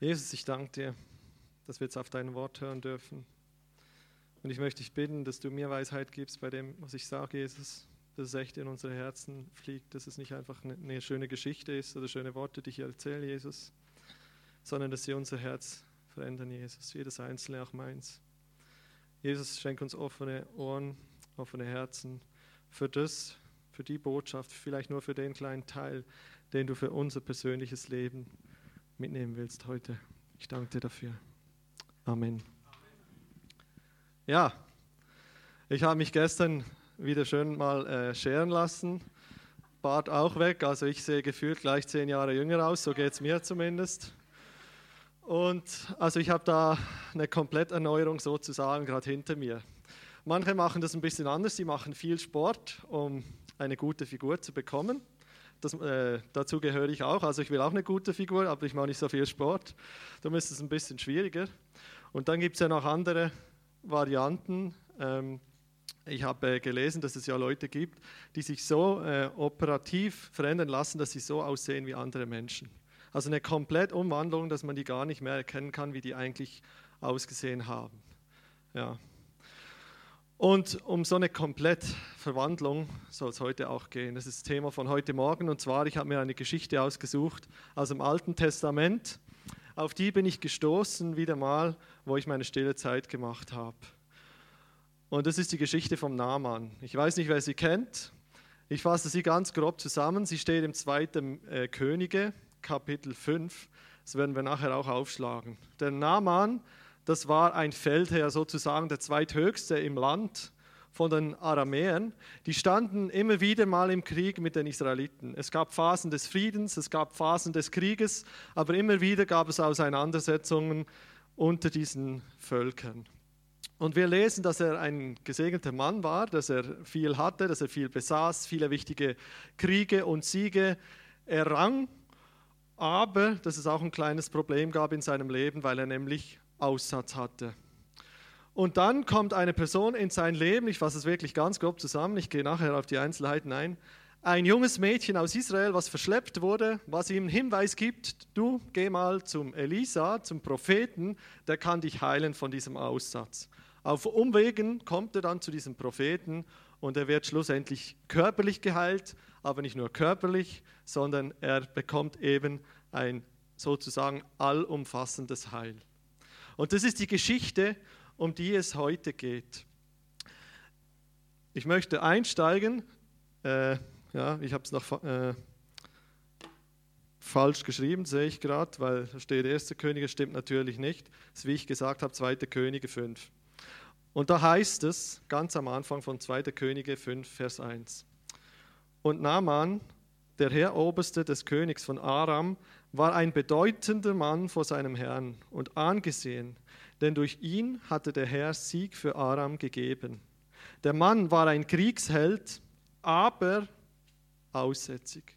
Jesus, ich danke dir, dass wir jetzt auf dein Wort hören dürfen. Und ich möchte dich bitten, dass du mir Weisheit gibst bei dem, was ich sage, Jesus, dass es echt in unsere Herzen fliegt, dass es nicht einfach eine, eine schöne Geschichte ist oder schöne Worte, die ich erzähle, Jesus, sondern dass sie unser Herz verändern, Jesus, jedes Einzelne, auch meins. Jesus, schenk uns offene Ohren, offene Herzen für das, für die Botschaft, vielleicht nur für den kleinen Teil, den du für unser persönliches Leben mitnehmen willst heute. Ich danke dir dafür. Amen. Ja, ich habe mich gestern wieder schön mal äh, scheren lassen. Bart auch weg, also ich sehe gefühlt gleich zehn Jahre jünger aus, so geht es mir zumindest. Und also ich habe da eine Kompletterneuerung sozusagen gerade hinter mir. Manche machen das ein bisschen anders, sie machen viel Sport, um eine gute Figur zu bekommen. Das, äh, dazu gehöre ich auch. Also ich will auch eine gute Figur, aber ich mache nicht so viel Sport. Darum ist es ein bisschen schwieriger. Und dann gibt es ja noch andere Varianten. Ähm, ich habe äh, gelesen, dass es ja Leute gibt, die sich so äh, operativ verändern lassen, dass sie so aussehen wie andere Menschen. Also eine komplett Umwandlung, dass man die gar nicht mehr erkennen kann, wie die eigentlich ausgesehen haben. Ja. Und um so eine Komplettverwandlung soll es heute auch gehen. Das ist das Thema von heute Morgen. Und zwar, ich habe mir eine Geschichte ausgesucht aus dem Alten Testament. Auf die bin ich gestoßen, wieder mal, wo ich meine stille Zeit gemacht habe. Und das ist die Geschichte vom Naaman. Ich weiß nicht, wer sie kennt. Ich fasse sie ganz grob zusammen. Sie steht im 2. Äh, Könige, Kapitel 5. Das werden wir nachher auch aufschlagen. Der Naaman das war ein Feldherr sozusagen, der zweithöchste im Land von den Aramäern. Die standen immer wieder mal im Krieg mit den Israeliten. Es gab Phasen des Friedens, es gab Phasen des Krieges, aber immer wieder gab es Auseinandersetzungen unter diesen Völkern. Und wir lesen, dass er ein gesegneter Mann war, dass er viel hatte, dass er viel besaß, viele wichtige Kriege und Siege errang, aber dass es auch ein kleines Problem gab in seinem Leben, weil er nämlich Aussatz hatte. Und dann kommt eine Person in sein Leben, ich fasse es wirklich ganz grob zusammen, ich gehe nachher auf die Einzelheiten ein, ein junges Mädchen aus Israel, was verschleppt wurde, was ihm einen Hinweis gibt, du geh mal zum Elisa, zum Propheten, der kann dich heilen von diesem Aussatz. Auf Umwegen kommt er dann zu diesem Propheten und er wird schlussendlich körperlich geheilt, aber nicht nur körperlich, sondern er bekommt eben ein sozusagen allumfassendes Heil. Und das ist die Geschichte, um die es heute geht. Ich möchte einsteigen. Äh, ja, ich habe es noch äh, falsch geschrieben, sehe ich gerade, weil da steht 1. Könige, stimmt natürlich nicht. Das ist, wie ich gesagt habe, 2. Könige 5. Und da heißt es, ganz am Anfang von 2. Könige 5, Vers 1. Und Naaman, der Herroberste des Königs von Aram, war ein bedeutender Mann vor seinem Herrn und angesehen, denn durch ihn hatte der Herr Sieg für Aram gegeben. Der Mann war ein Kriegsheld, aber aussätzig.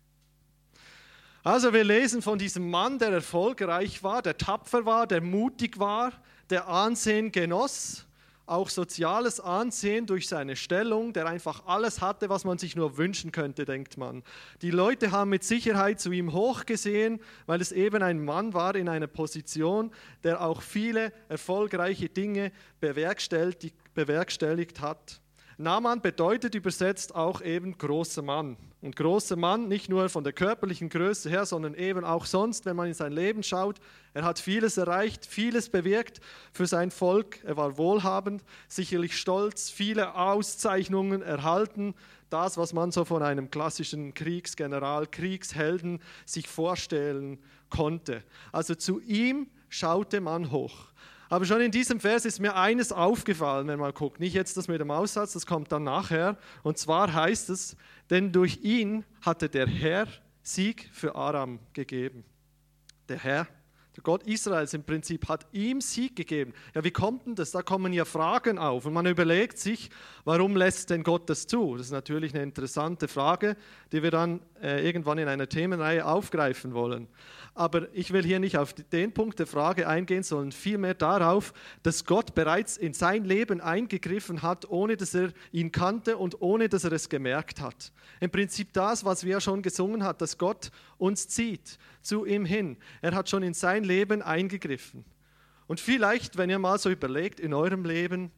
Also wir lesen von diesem Mann, der erfolgreich war, der tapfer war, der mutig war, der Ansehen genoss auch soziales Ansehen durch seine Stellung, der einfach alles hatte, was man sich nur wünschen könnte, denkt man. Die Leute haben mit Sicherheit zu ihm hochgesehen, weil es eben ein Mann war in einer Position, der auch viele erfolgreiche Dinge bewerkstelligt, hat. Naaman bedeutet übersetzt auch eben großer Mann. Und großer Mann nicht nur von der körperlichen Größe her, sondern eben auch sonst, wenn man in sein Leben schaut. Er hat vieles erreicht, vieles bewirkt für sein Volk. Er war wohlhabend, sicherlich stolz, viele Auszeichnungen erhalten. Das, was man so von einem klassischen Kriegsgeneral, Kriegshelden sich vorstellen konnte. Also zu ihm schaute man hoch. Aber schon in diesem Vers ist mir eines aufgefallen, wenn man guckt. Nicht jetzt das mit dem Aussatz, das kommt dann nachher. Und zwar heißt es, denn durch ihn hatte der Herr Sieg für Aram gegeben. Der Herr, der Gott Israels im Prinzip, hat ihm Sieg gegeben. Ja, wie kommt denn das? Da kommen ja Fragen auf. Und man überlegt sich, warum lässt denn Gott das zu? Das ist natürlich eine interessante Frage, die wir dann äh, irgendwann in einer Themenreihe aufgreifen wollen. Aber ich will hier nicht auf den Punkt der Frage eingehen, sondern vielmehr darauf, dass Gott bereits in sein Leben eingegriffen hat, ohne dass er ihn kannte und ohne dass er es gemerkt hat. Im Prinzip das, was wir schon gesungen haben, dass Gott uns zieht, zu ihm hin. Er hat schon in sein Leben eingegriffen. Und vielleicht, wenn ihr mal so überlegt in eurem Leben,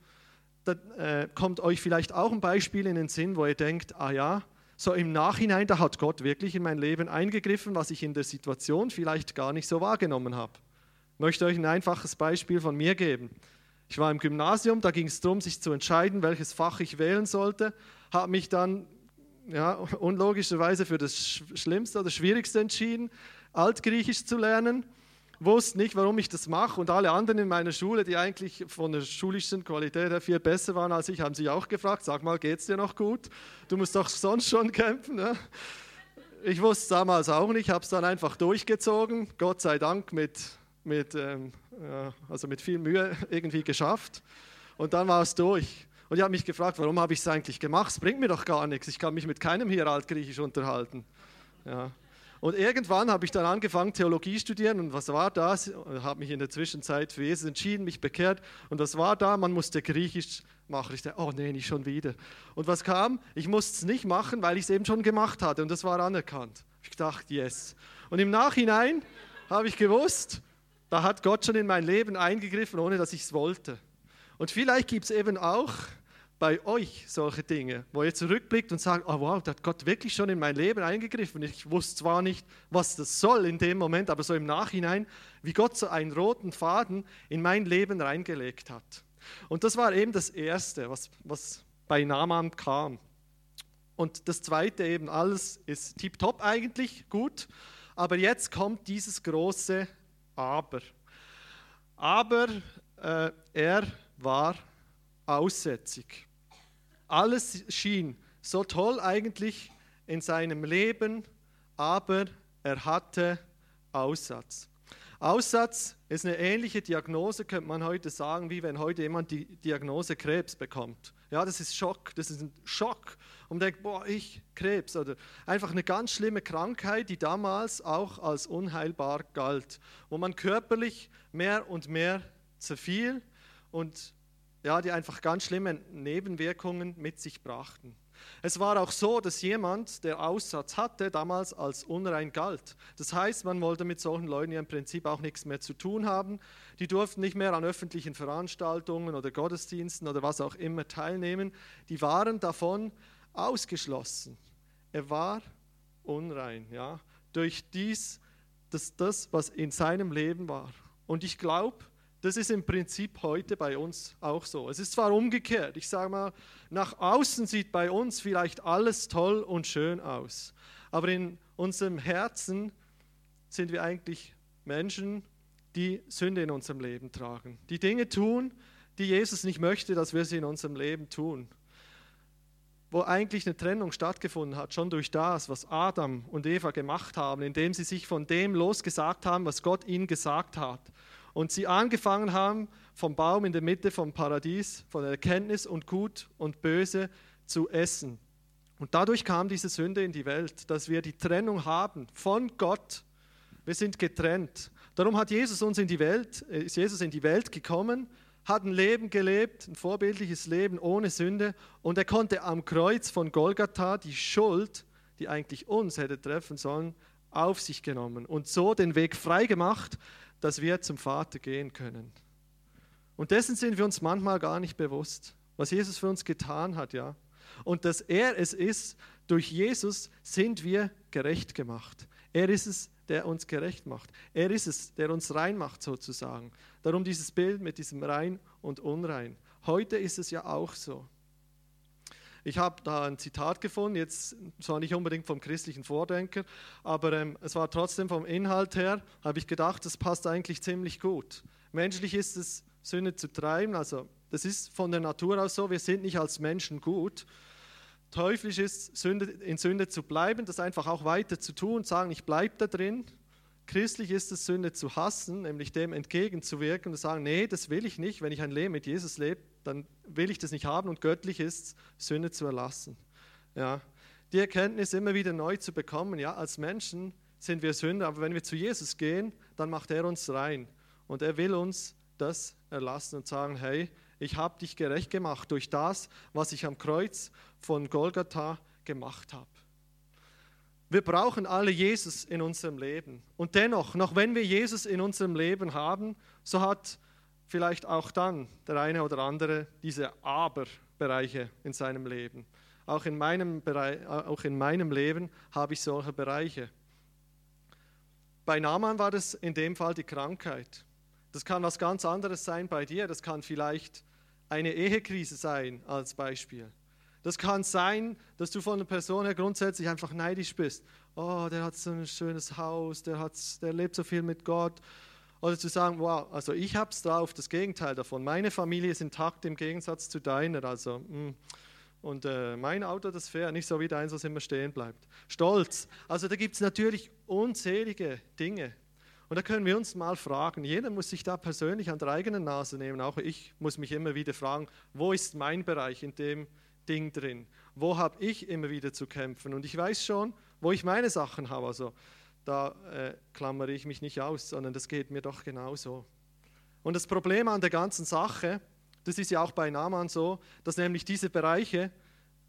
dann äh, kommt euch vielleicht auch ein Beispiel in den Sinn, wo ihr denkt, ah ja, so im Nachhinein, da hat Gott wirklich in mein Leben eingegriffen, was ich in der Situation vielleicht gar nicht so wahrgenommen habe. Ich möchte euch ein einfaches Beispiel von mir geben. Ich war im Gymnasium, da ging es darum, sich zu entscheiden, welches Fach ich wählen sollte, habe mich dann ja, unlogischerweise für das Schlimmste oder Schwierigste entschieden, Altgriechisch zu lernen wusste nicht, warum ich das mache. Und alle anderen in meiner Schule, die eigentlich von der schulischen Qualität her viel besser waren als ich, haben sich auch gefragt, sag mal, geht es dir noch gut? Du musst doch sonst schon kämpfen. Ne? Ich wusste es damals auch nicht, habe es dann einfach durchgezogen, Gott sei Dank mit, mit, ähm, ja, also mit viel Mühe irgendwie geschafft. Und dann war es durch. Und ich habe mich gefragt, warum habe ich es eigentlich gemacht? Es bringt mir doch gar nichts. Ich kann mich mit keinem hier Altgriechisch unterhalten. Ja. Und irgendwann habe ich dann angefangen, Theologie studieren. Und was war das? Ich habe mich in der Zwischenzeit für Jesus entschieden, mich bekehrt. Und was war da? Man musste Griechisch machen. Ich dachte, oh nee, nicht schon wieder. Und was kam? Ich musste es nicht machen, weil ich es eben schon gemacht hatte. Und das war anerkannt. Ich dachte, yes. Und im Nachhinein habe ich gewusst, da hat Gott schon in mein Leben eingegriffen, ohne dass ich es wollte. Und vielleicht gibt es eben auch bei euch solche Dinge, wo ihr zurückblickt und sagt, oh wow, da hat Gott wirklich schon in mein Leben eingegriffen. Ich wusste zwar nicht, was das soll in dem Moment, aber so im Nachhinein, wie Gott so einen roten Faden in mein Leben reingelegt hat. Und das war eben das Erste, was, was bei Naaman kam. Und das Zweite eben, alles ist tiptop eigentlich, gut, aber jetzt kommt dieses große Aber. Aber äh, er war aussätzig. Alles schien so toll eigentlich in seinem Leben, aber er hatte Aussatz. Aussatz ist eine ähnliche Diagnose, könnte man heute sagen, wie wenn heute jemand die Diagnose Krebs bekommt. Ja, das ist Schock, das ist ein Schock. Und man denkt, boah, ich Krebs oder einfach eine ganz schlimme Krankheit, die damals auch als unheilbar galt, wo man körperlich mehr und mehr zerfiel und ja, die einfach ganz schlimme Nebenwirkungen mit sich brachten. Es war auch so, dass jemand, der Aussatz hatte, damals als unrein galt. Das heißt, man wollte mit solchen Leuten ja im Prinzip auch nichts mehr zu tun haben. Die durften nicht mehr an öffentlichen Veranstaltungen oder Gottesdiensten oder was auch immer teilnehmen. Die waren davon ausgeschlossen. Er war unrein, ja, durch dies, das, das, was in seinem Leben war. Und ich glaube, das ist im Prinzip heute bei uns auch so. Es ist zwar umgekehrt, ich sage mal, nach außen sieht bei uns vielleicht alles toll und schön aus, aber in unserem Herzen sind wir eigentlich Menschen, die Sünde in unserem Leben tragen, die Dinge tun, die Jesus nicht möchte, dass wir sie in unserem Leben tun. Wo eigentlich eine Trennung stattgefunden hat, schon durch das, was Adam und Eva gemacht haben, indem sie sich von dem losgesagt haben, was Gott ihnen gesagt hat und sie angefangen haben, vom Baum in der Mitte vom Paradies, von Erkenntnis und Gut und Böse zu essen. Und dadurch kam diese Sünde in die Welt, dass wir die Trennung haben von Gott. Wir sind getrennt. Darum hat Jesus uns in die Welt, ist Jesus in die Welt gekommen, hat ein Leben gelebt, ein vorbildliches Leben ohne Sünde und er konnte am Kreuz von Golgatha die Schuld, die eigentlich uns hätte treffen sollen, auf sich genommen und so den Weg frei gemacht, dass wir zum Vater gehen können. Und dessen sind wir uns manchmal gar nicht bewusst, was Jesus für uns getan hat, ja. Und dass er es ist, durch Jesus sind wir gerecht gemacht. Er ist es, der uns gerecht macht. Er ist es, der uns rein macht sozusagen. Darum dieses Bild mit diesem rein und unrein. Heute ist es ja auch so. Ich habe da ein Zitat gefunden, jetzt zwar nicht unbedingt vom christlichen Vordenker, aber ähm, es war trotzdem vom Inhalt her, habe ich gedacht, das passt eigentlich ziemlich gut. Menschlich ist es, Sünde zu treiben, also das ist von der Natur aus so, wir sind nicht als Menschen gut. Teuflisch ist, Sünde, in Sünde zu bleiben, das einfach auch weiter zu tun sagen, ich bleibe da drin. Christlich ist es, Sünde zu hassen, nämlich dem entgegenzuwirken und zu sagen, nee, das will ich nicht, wenn ich ein Leben mit Jesus lebe, dann will ich das nicht haben und göttlich ist, Sünde zu erlassen. Ja. Die Erkenntnis immer wieder neu zu bekommen, ja, als Menschen sind wir Sünder, aber wenn wir zu Jesus gehen, dann macht er uns rein und er will uns das erlassen und sagen, hey, ich habe dich gerecht gemacht durch das, was ich am Kreuz von Golgatha gemacht habe. Wir brauchen alle Jesus in unserem Leben. Und dennoch, noch wenn wir Jesus in unserem Leben haben, so hat vielleicht auch dann der eine oder andere diese Aber-Bereiche in seinem Leben. Auch in meinem, Bereich, auch in meinem Leben habe ich solche Bereiche. Bei Naaman war das in dem Fall die Krankheit. Das kann was ganz anderes sein bei dir. Das kann vielleicht eine Ehekrise sein als Beispiel. Das kann sein, dass du von einer Person her grundsätzlich einfach neidisch bist. Oh, der hat so ein schönes Haus, der, hat, der lebt so viel mit Gott. Oder zu sagen, wow, also ich habe es drauf, das Gegenteil davon. Meine Familie ist intakt im Gegensatz zu deiner. Also, mh. Hm. Und äh, mein Auto, das fährt nicht so wie deins, was immer stehen bleibt. Stolz. Also da gibt es natürlich unzählige Dinge. Und da können wir uns mal fragen, jeder muss sich da persönlich an der eigenen Nase nehmen. Auch ich muss mich immer wieder fragen, wo ist mein Bereich in dem Ding drin? Wo habe ich immer wieder zu kämpfen? Und ich weiß schon, wo ich meine Sachen habe. Also da äh, klammere ich mich nicht aus, sondern das geht mir doch genauso. Und das Problem an der ganzen Sache das ist ja auch bei Naaman so, dass nämlich diese Bereiche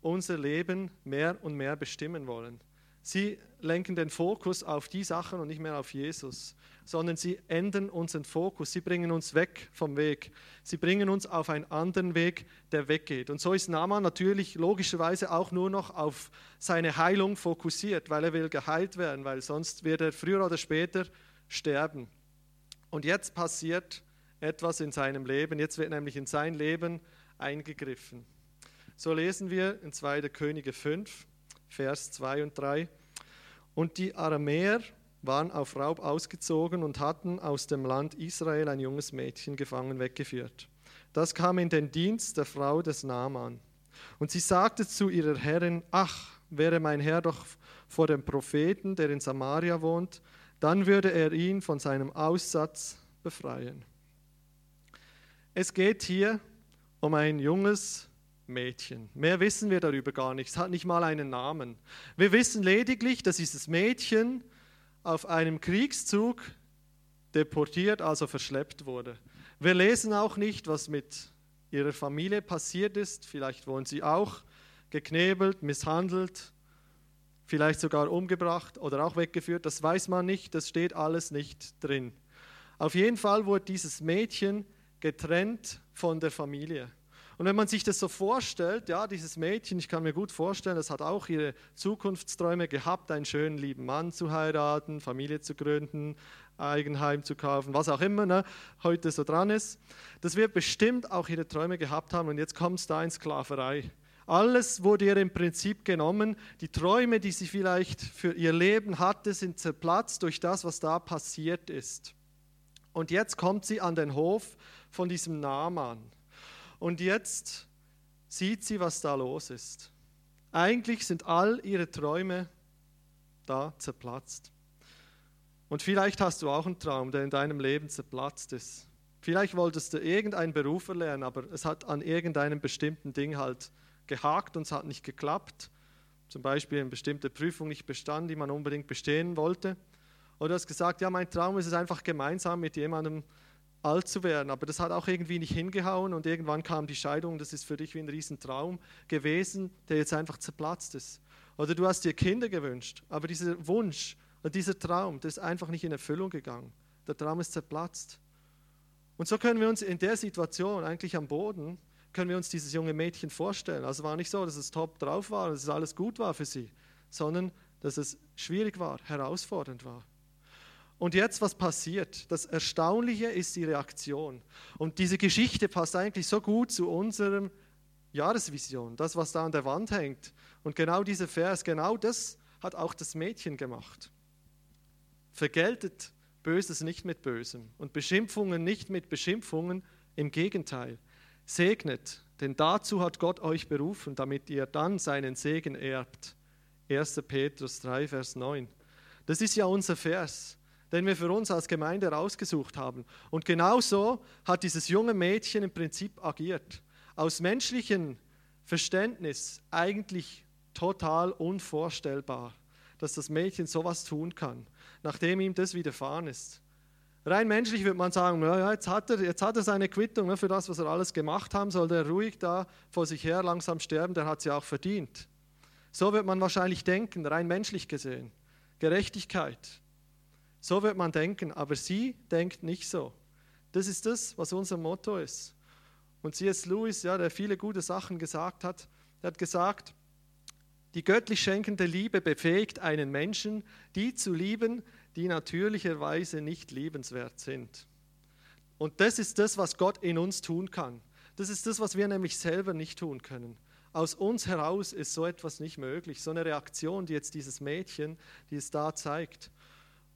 unser Leben mehr und mehr bestimmen wollen. Sie lenken den Fokus auf die Sachen und nicht mehr auf Jesus, sondern sie ändern unseren Fokus. Sie bringen uns weg vom Weg. Sie bringen uns auf einen anderen Weg, der weggeht. Und so ist Naaman natürlich logischerweise auch nur noch auf seine Heilung fokussiert, weil er will geheilt werden, weil sonst wird er früher oder später sterben. Und jetzt passiert etwas in seinem Leben. Jetzt wird nämlich in sein Leben eingegriffen. So lesen wir in 2. Könige 5, Vers 2 und 3. Und die Aramäer waren auf Raub ausgezogen und hatten aus dem Land Israel ein junges Mädchen gefangen weggeführt. Das kam in den Dienst der Frau des Naaman. Und sie sagte zu ihrer Herrin, ach, wäre mein Herr doch vor dem Propheten, der in Samaria wohnt, dann würde er ihn von seinem Aussatz befreien. Es geht hier um ein junges Mädchen. Mehr wissen wir darüber gar nicht. Es hat nicht mal einen Namen. Wir wissen lediglich, dass dieses Mädchen auf einem Kriegszug deportiert, also verschleppt wurde. Wir lesen auch nicht, was mit ihrer Familie passiert ist. Vielleicht wurden sie auch geknebelt, misshandelt, vielleicht sogar umgebracht oder auch weggeführt. Das weiß man nicht, das steht alles nicht drin. Auf jeden Fall wurde dieses Mädchen getrennt von der Familie. Und wenn man sich das so vorstellt, ja, dieses Mädchen, ich kann mir gut vorstellen, das hat auch ihre Zukunftsträume gehabt, einen schönen lieben Mann zu heiraten, Familie zu gründen, Eigenheim zu kaufen, was auch immer ne, heute so dran ist. Das wird bestimmt auch ihre Träume gehabt haben und jetzt kommt es da in Sklaverei. Alles wurde ihr im Prinzip genommen. Die Träume, die sie vielleicht für ihr Leben hatte, sind zerplatzt durch das, was da passiert ist. Und jetzt kommt sie an den Hof von diesem Naaman. Und jetzt sieht sie, was da los ist. Eigentlich sind all ihre Träume da zerplatzt. Und vielleicht hast du auch einen Traum, der in deinem Leben zerplatzt ist. Vielleicht wolltest du irgendeinen Beruf erlernen, aber es hat an irgendeinem bestimmten Ding halt gehakt und es hat nicht geklappt. Zum Beispiel eine bestimmte Prüfung nicht bestanden, die man unbedingt bestehen wollte. Oder du hast gesagt, ja, mein Traum ist es einfach gemeinsam mit jemandem alt zu werden. Aber das hat auch irgendwie nicht hingehauen und irgendwann kam die Scheidung. Das ist für dich wie ein Riesentraum gewesen, der jetzt einfach zerplatzt ist. Oder du hast dir Kinder gewünscht, aber dieser Wunsch und dieser Traum, der ist einfach nicht in Erfüllung gegangen. Der Traum ist zerplatzt. Und so können wir uns in der Situation eigentlich am Boden, können wir uns dieses junge Mädchen vorstellen. Also war nicht so, dass es top drauf war, dass es alles gut war für sie, sondern dass es schwierig war, herausfordernd war. Und jetzt, was passiert? Das Erstaunliche ist die Reaktion. Und diese Geschichte passt eigentlich so gut zu unserem Jahresvision, das, was da an der Wand hängt. Und genau dieser Vers, genau das hat auch das Mädchen gemacht. Vergeltet Böses nicht mit Bösem und Beschimpfungen nicht mit Beschimpfungen, im Gegenteil. Segnet, denn dazu hat Gott euch berufen, damit ihr dann seinen Segen erbt. 1. Petrus 3, Vers 9. Das ist ja unser Vers den wir für uns als Gemeinde rausgesucht haben. Und genauso hat dieses junge Mädchen im Prinzip agiert. Aus menschlichem Verständnis eigentlich total unvorstellbar, dass das Mädchen sowas tun kann, nachdem ihm das widerfahren ist. Rein menschlich würde man sagen, ja, jetzt, hat er, jetzt hat er seine Quittung ne, für das, was er alles gemacht haben, soll er ruhig da vor sich her langsam sterben, der hat sie auch verdient. So wird man wahrscheinlich denken, rein menschlich gesehen. Gerechtigkeit. So wird man denken, aber sie denkt nicht so. Das ist das, was unser Motto ist. Und C.S. Lewis, ja, der viele gute Sachen gesagt hat, der hat gesagt, die göttlich schenkende Liebe befähigt einen Menschen, die zu lieben, die natürlicherweise nicht liebenswert sind. Und das ist das, was Gott in uns tun kann. Das ist das, was wir nämlich selber nicht tun können. Aus uns heraus ist so etwas nicht möglich. So eine Reaktion, die jetzt dieses Mädchen, die es da zeigt.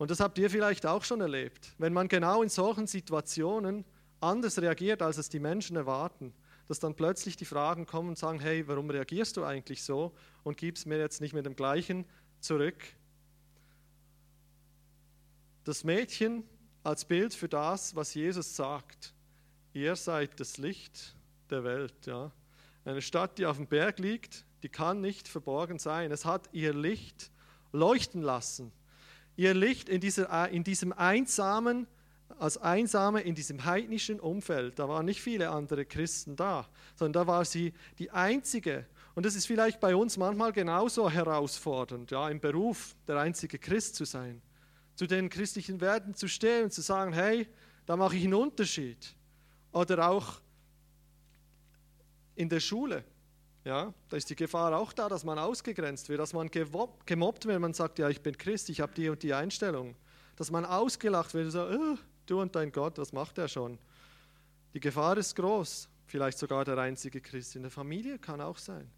Und das habt ihr vielleicht auch schon erlebt. Wenn man genau in solchen Situationen anders reagiert, als es die Menschen erwarten, dass dann plötzlich die Fragen kommen und sagen, hey, warum reagierst du eigentlich so und gibst mir jetzt nicht mit dem gleichen zurück. Das Mädchen als Bild für das, was Jesus sagt. Ihr seid das Licht der Welt. Ja. Eine Stadt, die auf dem Berg liegt, die kann nicht verborgen sein. Es hat ihr Licht leuchten lassen. Ihr Licht in, dieser, in diesem einsamen, als Einsame in diesem heidnischen Umfeld. Da waren nicht viele andere Christen da, sondern da war sie die einzige. Und das ist vielleicht bei uns manchmal genauso herausfordernd, ja, im Beruf der einzige Christ zu sein zu den christlichen Werten zu stehen und zu sagen, hey, da mache ich einen Unterschied. Oder auch in der Schule. Ja, da ist die Gefahr auch da, dass man ausgegrenzt wird, dass man gemobbt wird, man sagt, ja, ich bin Christ, ich habe die und die Einstellung. Dass man ausgelacht wird sagt, oh, du und dein Gott, was macht er schon? Die Gefahr ist groß, vielleicht sogar der einzige Christ. In der Familie kann auch sein.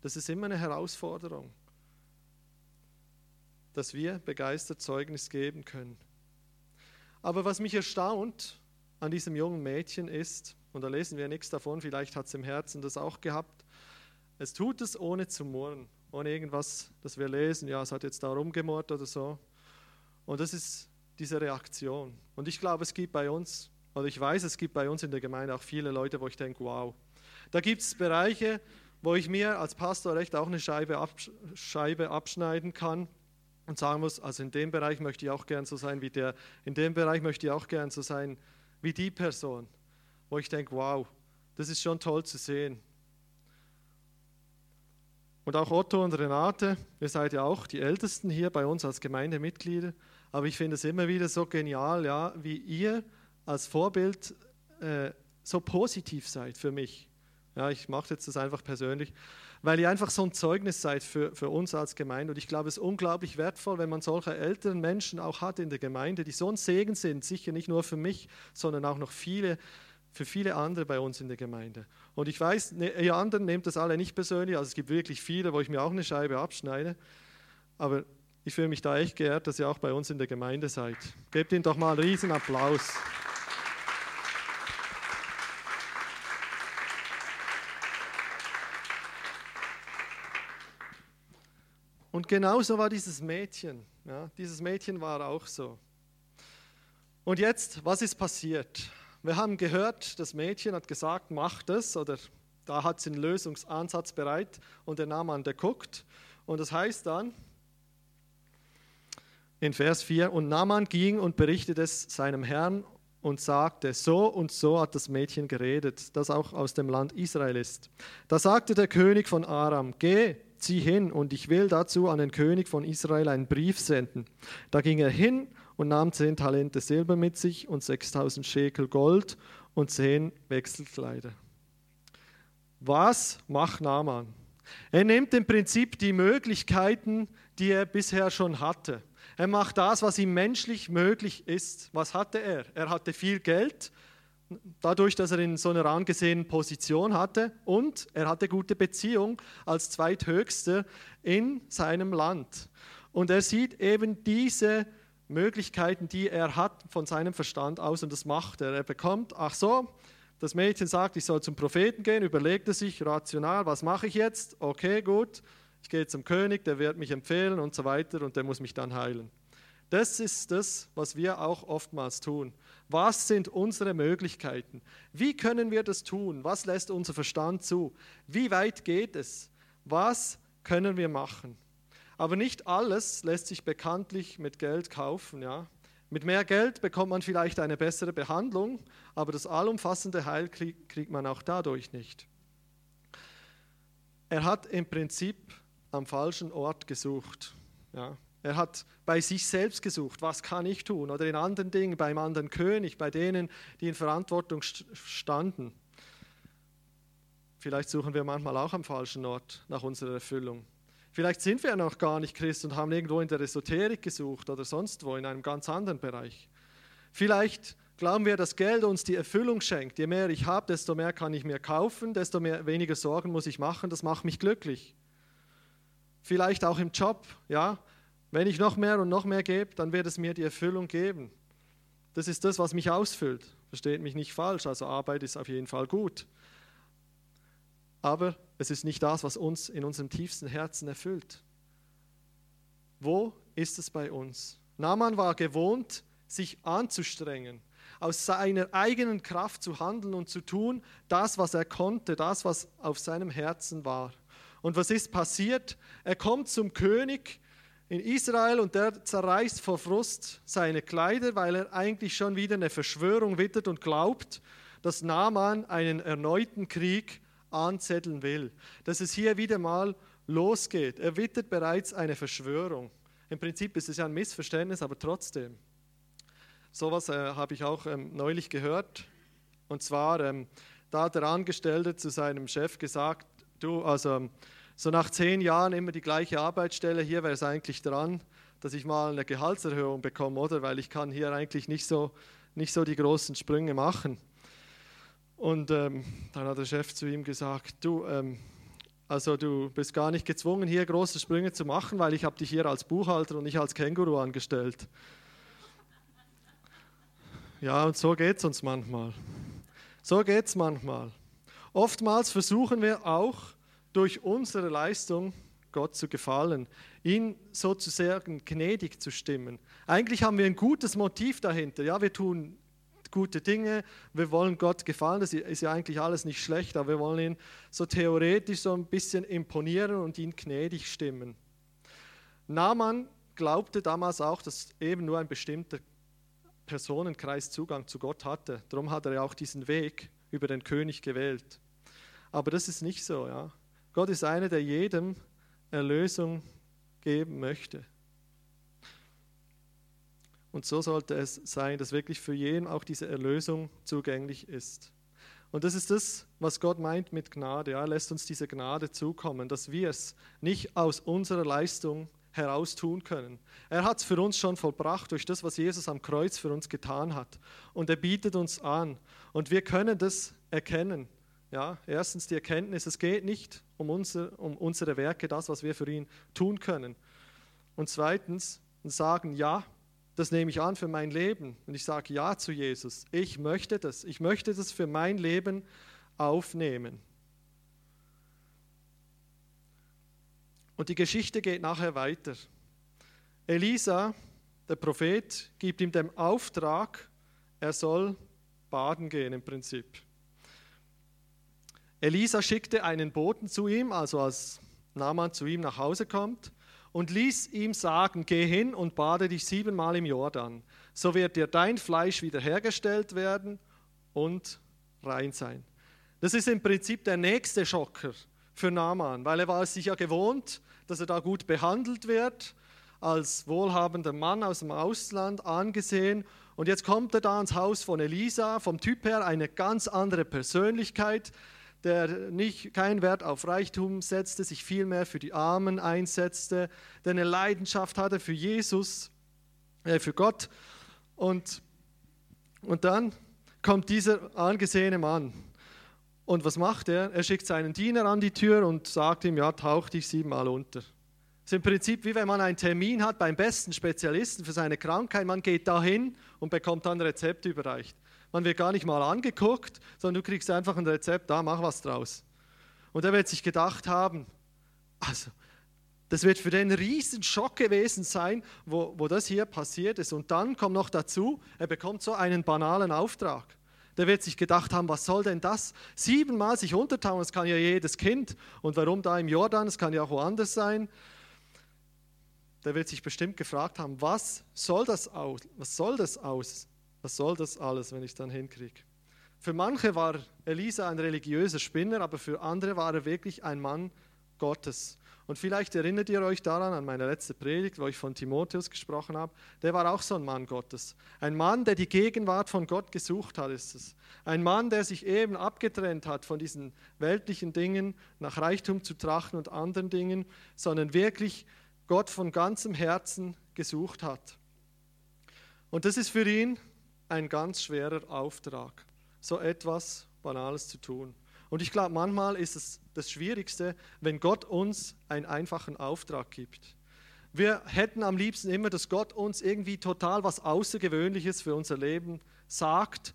Das ist immer eine Herausforderung dass wir begeistert Zeugnis geben können. Aber was mich erstaunt an diesem jungen Mädchen ist, und da lesen wir nichts davon, vielleicht hat es im Herzen das auch gehabt, es tut es ohne zu murren, ohne irgendwas, das wir lesen, ja, es hat jetzt da rumgemurrt oder so. Und das ist diese Reaktion. Und ich glaube, es gibt bei uns, oder ich weiß, es gibt bei uns in der Gemeinde auch viele Leute, wo ich denke, wow. Da gibt es Bereiche, wo ich mir als Pastor recht auch eine Scheibe, absch Scheibe abschneiden kann und sagen muss, also in dem Bereich möchte ich auch gern so sein wie der, in dem Bereich möchte ich auch gern so sein wie die Person, wo ich denke, wow, das ist schon toll zu sehen. Und auch Otto und Renate, ihr seid ja auch die Ältesten hier bei uns als Gemeindemitglieder, aber ich finde es immer wieder so genial, ja, wie ihr als Vorbild äh, so positiv seid für mich. Ja, ich mache jetzt das einfach persönlich weil ihr einfach so ein Zeugnis seid für, für uns als Gemeinde. Und ich glaube, es ist unglaublich wertvoll, wenn man solche älteren Menschen auch hat in der Gemeinde, die so ein Segen sind, sicher nicht nur für mich, sondern auch noch viele, für viele andere bei uns in der Gemeinde. Und ich weiß, ne, ihr anderen nehmt das alle nicht persönlich, also es gibt wirklich viele, wo ich mir auch eine Scheibe abschneide, aber ich fühle mich da echt geehrt, dass ihr auch bei uns in der Gemeinde seid. Gebt ihnen doch mal einen riesen Applaus. Und genauso war dieses Mädchen. Ja, dieses Mädchen war auch so. Und jetzt, was ist passiert? Wir haben gehört, das Mädchen hat gesagt, mach das, oder da hat sie einen Lösungsansatz bereit und der Naaman, der guckt. Und das heißt dann in Vers 4, und Naaman ging und berichtete es seinem Herrn und sagte, so und so hat das Mädchen geredet, das auch aus dem Land Israel ist. Da sagte der König von Aram, geh, zieh hin und ich will dazu an den König von Israel einen Brief senden. Da ging er hin und nahm zehn Talente Silber mit sich und 6000 Schekel Gold und zehn Wechselkleider. Was macht Naaman? Er nimmt im Prinzip die Möglichkeiten, die er bisher schon hatte. Er macht das, was ihm menschlich möglich ist. Was hatte er? Er hatte viel Geld, dadurch, dass er in so einer angesehenen Position hatte und er hatte gute Beziehung als zweithöchster in seinem Land. Und er sieht eben diese Möglichkeiten, die er hat von seinem Verstand aus und das macht er. Er bekommt, ach so, das Mädchen sagt, ich soll zum Propheten gehen, überlegt er sich rational, was mache ich jetzt? Okay, gut, ich gehe zum König, der wird mich empfehlen und so weiter und der muss mich dann heilen. Das ist das, was wir auch oftmals tun. Was sind unsere Möglichkeiten? Wie können wir das tun? Was lässt unser Verstand zu? Wie weit geht es? Was können wir machen? Aber nicht alles lässt sich bekanntlich mit Geld kaufen. Ja? Mit mehr Geld bekommt man vielleicht eine bessere Behandlung, aber das allumfassende Heil kriegt man auch dadurch nicht. Er hat im Prinzip am falschen Ort gesucht. Ja. Er hat bei sich selbst gesucht, was kann ich tun? Oder in anderen Dingen, beim anderen König, bei denen, die in Verantwortung standen. Vielleicht suchen wir manchmal auch am falschen Ort nach unserer Erfüllung. Vielleicht sind wir noch gar nicht Christ und haben irgendwo in der Esoterik gesucht oder sonst wo in einem ganz anderen Bereich. Vielleicht glauben wir, dass Geld uns die Erfüllung schenkt. Je mehr ich habe, desto mehr kann ich mir kaufen, desto mehr, weniger Sorgen muss ich machen. Das macht mich glücklich. Vielleicht auch im Job, ja. Wenn ich noch mehr und noch mehr gebe, dann wird es mir die Erfüllung geben. Das ist das, was mich ausfüllt. Versteht mich nicht falsch. Also Arbeit ist auf jeden Fall gut. Aber es ist nicht das, was uns in unserem tiefsten Herzen erfüllt. Wo ist es bei uns? Naaman war gewohnt, sich anzustrengen, aus seiner eigenen Kraft zu handeln und zu tun, das, was er konnte, das, was auf seinem Herzen war. Und was ist passiert? Er kommt zum König in Israel und der zerreißt vor Frust seine Kleider, weil er eigentlich schon wieder eine Verschwörung wittert und glaubt, dass Naaman einen erneuten Krieg anzetteln will. Dass es hier wieder mal losgeht. Er wittert bereits eine Verschwörung. Im Prinzip ist es ja ein Missverständnis, aber trotzdem. Sowas äh, habe ich auch ähm, neulich gehört. Und zwar, ähm, da hat der Angestellte zu seinem Chef gesagt, du, also so nach zehn Jahren immer die gleiche Arbeitsstelle, hier wäre es eigentlich dran, dass ich mal eine Gehaltserhöhung bekomme, oder? Weil ich kann hier eigentlich nicht so, nicht so die großen Sprünge machen. Und ähm, dann hat der Chef zu ihm gesagt, du, ähm, also du bist gar nicht gezwungen, hier große Sprünge zu machen, weil ich habe dich hier als Buchhalter und nicht als Känguru angestellt. Ja, und so geht es uns manchmal. So geht es manchmal. Oftmals versuchen wir auch durch unsere Leistung Gott zu gefallen, ihn sozusagen gnädig zu stimmen. Eigentlich haben wir ein gutes Motiv dahinter. Ja, wir tun gute Dinge, wir wollen Gott gefallen, das ist ja eigentlich alles nicht schlecht, aber wir wollen ihn so theoretisch so ein bisschen imponieren und ihn gnädig stimmen. Naaman glaubte damals auch, dass eben nur ein bestimmter Personenkreis Zugang zu Gott hatte. Darum hat er ja auch diesen Weg über den König gewählt. Aber das ist nicht so. Ja. Gott ist einer, der jedem Erlösung geben möchte. Und so sollte es sein, dass wirklich für jeden auch diese Erlösung zugänglich ist. Und das ist das, was Gott meint mit Gnade. Er lässt uns diese Gnade zukommen, dass wir es nicht aus unserer Leistung heraus tun können. Er hat es für uns schon vollbracht durch das, was Jesus am Kreuz für uns getan hat. Und er bietet uns an. Und wir können das erkennen. Ja, erstens die Erkenntnis, es geht nicht um, unser, um unsere Werke, das, was wir für ihn tun können. Und zweitens sagen, ja, das nehme ich an für mein Leben. Und ich sage ja zu Jesus. Ich möchte das. Ich möchte das für mein Leben aufnehmen. Und die Geschichte geht nachher weiter. Elisa, der Prophet, gibt ihm den Auftrag, er soll baden gehen im Prinzip. Elisa schickte einen Boten zu ihm, also als Naaman zu ihm nach Hause kommt, und ließ ihm sagen, geh hin und bade dich siebenmal im Jordan, so wird dir dein Fleisch wiederhergestellt werden und rein sein. Das ist im Prinzip der nächste Schocker für Naaman, weil er war es sich ja gewohnt, dass er da gut behandelt wird, als wohlhabender Mann aus dem Ausland angesehen. Und jetzt kommt er da ans Haus von Elisa, vom Typ her eine ganz andere Persönlichkeit, der nicht keinen Wert auf Reichtum setzte, sich vielmehr für die Armen einsetzte, der eine Leidenschaft hatte für Jesus, äh, für Gott. Und, und dann kommt dieser angesehene Mann. Und was macht er? Er schickt seinen Diener an die Tür und sagt ihm, ja, tauch dich siebenmal unter. Das ist im Prinzip wie wenn man einen Termin hat beim besten Spezialisten für seine Krankheit. Man geht dahin und bekommt dann ein Rezept überreicht. Man wird gar nicht mal angeguckt, sondern du kriegst einfach ein Rezept, da mach was draus. Und er wird sich gedacht haben, also das wird für den riesen Schock gewesen sein, wo, wo das hier passiert ist. Und dann kommt noch dazu, er bekommt so einen banalen Auftrag. Der wird sich gedacht haben, was soll denn das? Siebenmal sich untertauchen, das kann ja jedes Kind. Und warum da im Jordan? Das kann ja auch woanders sein. Der wird sich bestimmt gefragt haben, was soll das aus? Was soll das aus? Was soll das alles, wenn ich es dann hinkriege? Für manche war Elisa ein religiöser Spinner, aber für andere war er wirklich ein Mann Gottes. Und vielleicht erinnert ihr euch daran, an meine letzte Predigt, wo ich von Timotheus gesprochen habe. Der war auch so ein Mann Gottes. Ein Mann, der die Gegenwart von Gott gesucht hat, ist es. Ein Mann, der sich eben abgetrennt hat von diesen weltlichen Dingen, nach Reichtum zu trachten und anderen Dingen, sondern wirklich Gott von ganzem Herzen gesucht hat. Und das ist für ihn ein ganz schwerer Auftrag, so etwas Banales zu tun. Und ich glaube, manchmal ist es das Schwierigste, wenn Gott uns einen einfachen Auftrag gibt. Wir hätten am liebsten immer, dass Gott uns irgendwie total was Außergewöhnliches für unser Leben sagt,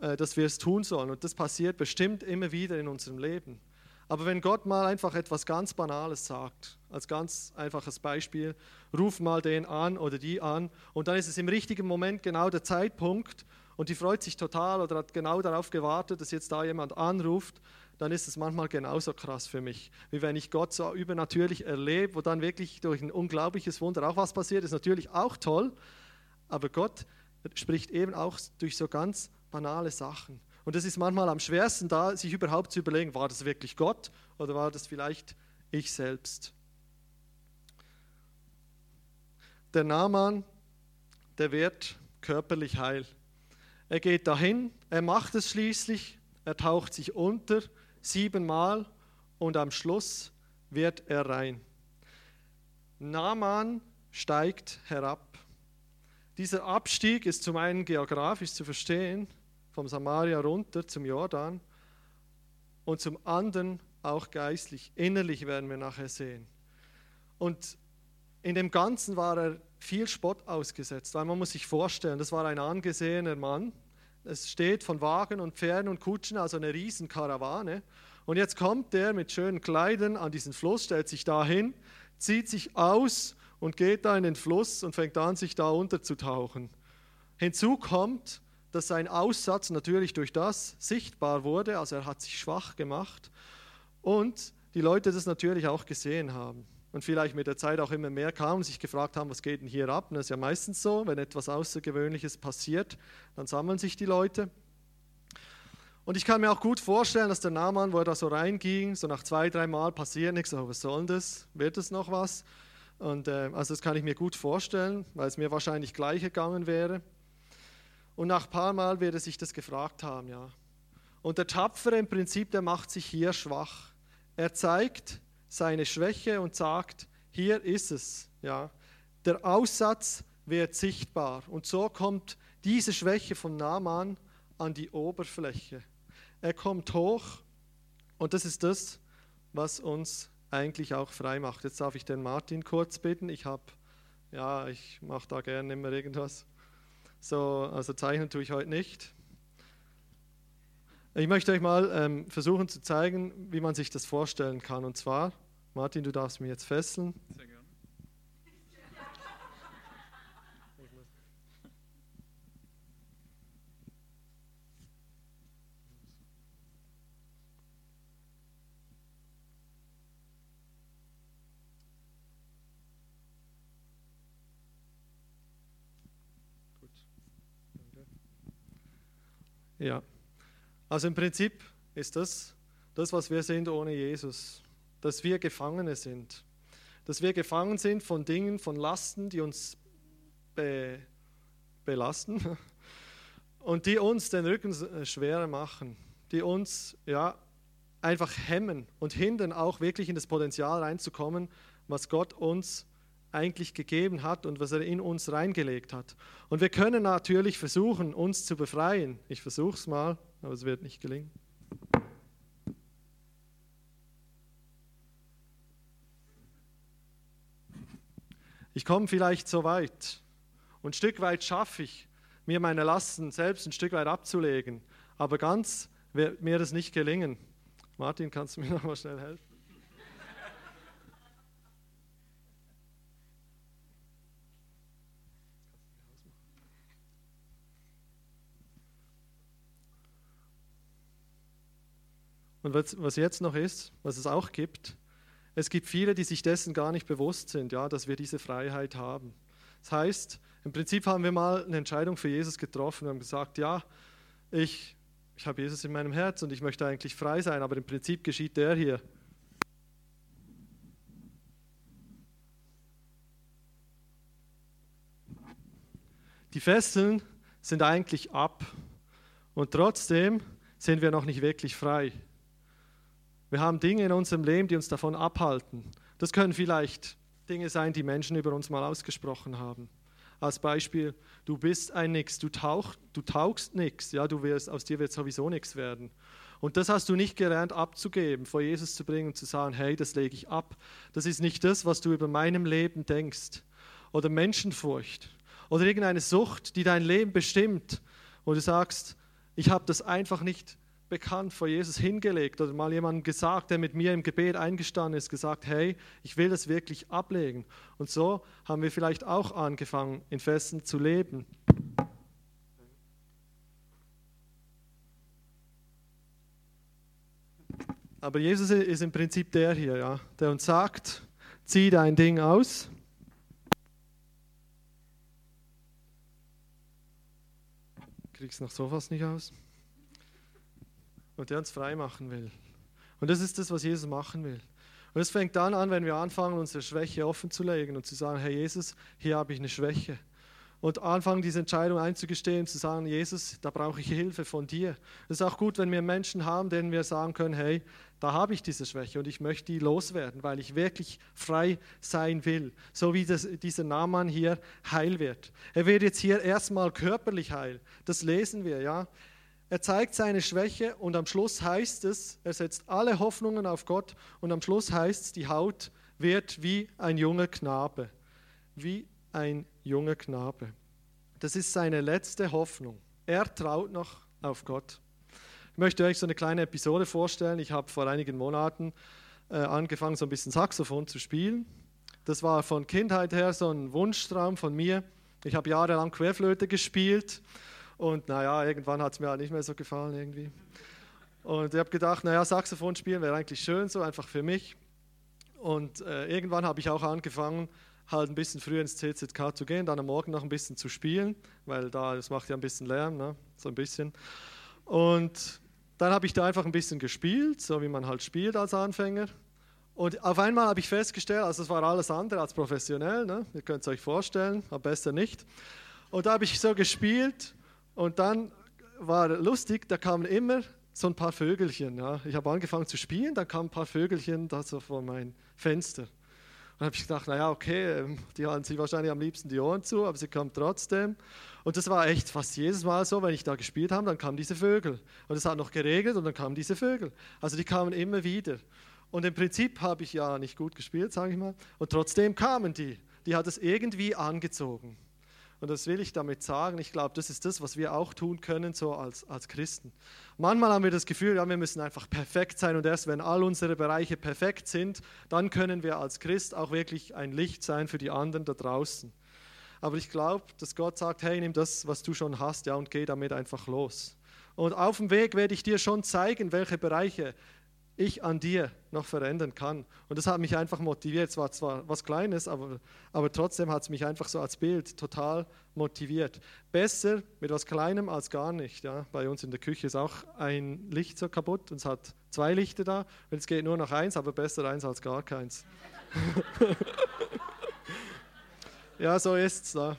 äh, dass wir es tun sollen. Und das passiert bestimmt immer wieder in unserem Leben. Aber wenn Gott mal einfach etwas ganz Banales sagt, als ganz einfaches Beispiel, ruf mal den an oder die an und dann ist es im richtigen Moment genau der Zeitpunkt und die freut sich total oder hat genau darauf gewartet, dass jetzt da jemand anruft, dann ist es manchmal genauso krass für mich, wie wenn ich Gott so übernatürlich erlebe, wo dann wirklich durch ein unglaubliches Wunder auch was passiert, ist natürlich auch toll, aber Gott spricht eben auch durch so ganz banale Sachen. Und es ist manchmal am schwersten da, sich überhaupt zu überlegen, war das wirklich Gott oder war das vielleicht ich selbst? Der Naaman, der wird körperlich heil. Er geht dahin, er macht es schließlich, er taucht sich unter siebenmal und am Schluss wird er rein. Naaman steigt herab. Dieser Abstieg ist zum einen geografisch zu verstehen, vom Samaria runter zum Jordan und zum anderen auch geistlich, innerlich werden wir nachher sehen. Und in dem Ganzen war er viel Spott ausgesetzt, weil man muss sich vorstellen, das war ein angesehener Mann. Es steht von Wagen und Pferden und Kutschen, also eine riesen Karawane. Und jetzt kommt er mit schönen Kleidern an diesen Fluss, stellt sich da hin, zieht sich aus und geht da in den Fluss und fängt an, sich da unterzutauchen. Hinzu kommt, dass sein Aussatz natürlich durch das sichtbar wurde, also er hat sich schwach gemacht und die Leute das natürlich auch gesehen haben und vielleicht mit der Zeit auch immer mehr kamen und sich gefragt haben, was geht denn hier ab? Und das ist ja meistens so, wenn etwas Außergewöhnliches passiert, dann sammeln sich die Leute. Und ich kann mir auch gut vorstellen, dass der Nahmann, wo er da so reinging, so nach zwei, drei Mal passiert nichts, so, was soll das? Wird es noch was? Und äh, also das kann ich mir gut vorstellen, weil es mir wahrscheinlich gleich gegangen wäre. Und nach ein paar Mal wird er sich das gefragt haben, ja. Und der Tapfere im Prinzip, der macht sich hier schwach. Er zeigt seine Schwäche und sagt, hier ist es, ja. Der Aussatz wird sichtbar. Und so kommt diese Schwäche von Naaman an die Oberfläche. Er kommt hoch und das ist das, was uns eigentlich auch frei macht. Jetzt darf ich den Martin kurz bitten. Ich habe, ja, ich mache da gerne immer irgendwas. So, also zeichnen tue ich heute nicht. Ich möchte euch mal ähm, versuchen zu zeigen, wie man sich das vorstellen kann. Und zwar, Martin, du darfst mich jetzt fesseln. Sehr gerne. Ja, also im Prinzip ist das das, was wir sind ohne Jesus, dass wir Gefangene sind, dass wir gefangen sind von Dingen, von Lasten, die uns be belasten und die uns den Rücken äh, schwerer machen, die uns ja einfach hemmen und hindern, auch wirklich in das Potenzial reinzukommen, was Gott uns eigentlich gegeben hat und was er in uns reingelegt hat. Und wir können natürlich versuchen, uns zu befreien. Ich versuche es mal, aber es wird nicht gelingen. Ich komme vielleicht so weit und ein Stück weit schaffe ich, mir meine Lasten selbst ein Stück weit abzulegen, aber ganz wird mir das nicht gelingen. Martin, kannst du mir noch mal schnell helfen? Und was, was jetzt noch ist, was es auch gibt, es gibt viele, die sich dessen gar nicht bewusst sind, ja, dass wir diese Freiheit haben. Das heißt, im Prinzip haben wir mal eine Entscheidung für Jesus getroffen Wir haben gesagt, ja, ich, ich habe Jesus in meinem Herz und ich möchte eigentlich frei sein, aber im Prinzip geschieht der hier. Die Fesseln sind eigentlich ab und trotzdem sind wir noch nicht wirklich frei. Wir haben Dinge in unserem Leben, die uns davon abhalten. Das können vielleicht Dinge sein, die Menschen über uns mal ausgesprochen haben. Als Beispiel, du bist ein Nix, du, tauch, du taugst nichts, ja, du wirst, aus dir wird sowieso nichts werden. Und das hast du nicht gelernt abzugeben, vor Jesus zu bringen und zu sagen, hey, das lege ich ab. Das ist nicht das, was du über meinem Leben denkst. Oder Menschenfurcht. Oder irgendeine Sucht, die dein Leben bestimmt. wo du sagst, ich habe das einfach nicht bekannt vor Jesus hingelegt oder mal jemandem gesagt, der mit mir im Gebet eingestanden ist, gesagt, hey, ich will das wirklich ablegen. Und so haben wir vielleicht auch angefangen, in Festen zu leben. Aber Jesus ist im Prinzip der hier, ja, der uns sagt, zieh dein Ding aus. Kriegst noch sowas nicht aus? Und der uns frei machen will. Und das ist das, was Jesus machen will. Und es fängt dann an, wenn wir anfangen, unsere Schwäche offen zu legen und zu sagen, Herr Jesus, hier habe ich eine Schwäche. Und anfangen, diese Entscheidung einzugestehen, zu sagen, Jesus, da brauche ich Hilfe von dir. Es ist auch gut, wenn wir Menschen haben, denen wir sagen können, hey, da habe ich diese Schwäche und ich möchte die loswerden, weil ich wirklich frei sein will. So wie das, dieser Naaman hier heil wird. Er wird jetzt hier erstmal körperlich heil. Das lesen wir, ja. Er zeigt seine Schwäche und am Schluss heißt es, er setzt alle Hoffnungen auf Gott und am Schluss heißt es, die Haut wird wie ein junger Knabe. Wie ein junger Knabe. Das ist seine letzte Hoffnung. Er traut noch auf Gott. Ich möchte euch so eine kleine Episode vorstellen. Ich habe vor einigen Monaten äh, angefangen, so ein bisschen Saxophon zu spielen. Das war von Kindheit her so ein Wunschtraum von mir. Ich habe jahrelang Querflöte gespielt und naja, irgendwann hat es mir halt nicht mehr so gefallen irgendwie. Und ich habe gedacht, naja, Saxophon spielen wäre eigentlich schön, so einfach für mich. Und äh, irgendwann habe ich auch angefangen, halt ein bisschen früher ins CZK zu gehen, dann am Morgen noch ein bisschen zu spielen, weil da, das macht ja ein bisschen Lärm, ne? so ein bisschen. Und dann habe ich da einfach ein bisschen gespielt, so wie man halt spielt als Anfänger. Und auf einmal habe ich festgestellt, also es war alles andere als professionell, ne? ihr könnt es euch vorstellen, aber besser nicht. Und da habe ich so gespielt und dann war lustig, da kamen immer so ein paar Vögelchen. Ja. Ich habe angefangen zu spielen, da kamen ein paar Vögelchen da so vor mein Fenster. Und habe ich gedacht, naja, okay, ähm, die halten sich wahrscheinlich am liebsten die Ohren zu, aber sie kommen trotzdem. Und das war echt fast jedes Mal so, wenn ich da gespielt habe, dann kamen diese Vögel. Und es hat noch geregelt und dann kamen diese Vögel. Also die kamen immer wieder. Und im Prinzip habe ich ja nicht gut gespielt, sage ich mal. Und trotzdem kamen die. Die hat es irgendwie angezogen. Und das will ich damit sagen. Ich glaube, das ist das, was wir auch tun können, so als, als Christen. Manchmal haben wir das Gefühl, ja, wir müssen einfach perfekt sein und erst wenn all unsere Bereiche perfekt sind, dann können wir als Christ auch wirklich ein Licht sein für die anderen da draußen. Aber ich glaube, dass Gott sagt, hey, nimm das, was du schon hast, ja, und geh damit einfach los. Und auf dem Weg werde ich dir schon zeigen, welche Bereiche ich an dir noch verändern kann. Und das hat mich einfach motiviert. Es war zwar was Kleines, aber, aber trotzdem hat es mich einfach so als Bild total motiviert. Besser mit was Kleinem als gar nicht. Ja. Bei uns in der Küche ist auch ein Licht so kaputt und es hat zwei Lichter da. Und es geht nur noch eins, aber besser eins als gar keins. ja, so ist es.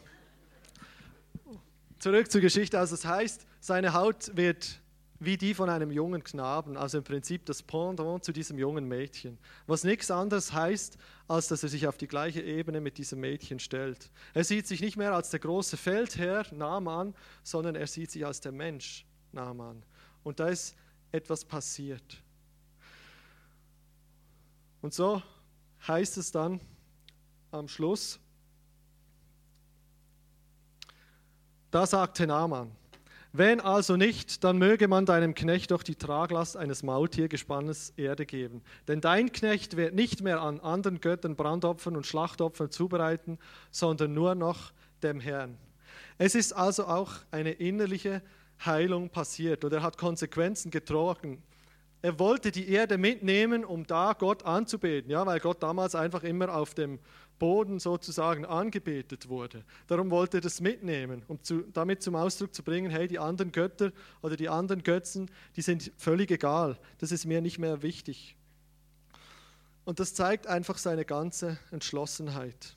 Zurück zur Geschichte. Also es heißt, seine Haut wird wie die von einem jungen Knaben, also im Prinzip das Pendant zu diesem jungen Mädchen. Was nichts anderes heißt, als dass er sich auf die gleiche Ebene mit diesem Mädchen stellt. Er sieht sich nicht mehr als der große Feldherr Naaman, sondern er sieht sich als der Mensch Naaman. Und da ist etwas passiert. Und so heißt es dann am Schluss, da sagte Naaman, wenn also nicht, dann möge man deinem Knecht doch die Traglast eines Maultiergespannes Erde geben. Denn dein Knecht wird nicht mehr an anderen Göttern Brandopfern und Schlachtopfern zubereiten, sondern nur noch dem Herrn. Es ist also auch eine innerliche Heilung passiert oder er hat Konsequenzen getragen. Er wollte die Erde mitnehmen, um da Gott anzubeten, ja, weil Gott damals einfach immer auf dem Boden sozusagen angebetet wurde. Darum wollte er das mitnehmen, um zu, damit zum Ausdruck zu bringen, hey, die anderen Götter oder die anderen Götzen, die sind völlig egal. Das ist mir nicht mehr wichtig. Und das zeigt einfach seine ganze Entschlossenheit.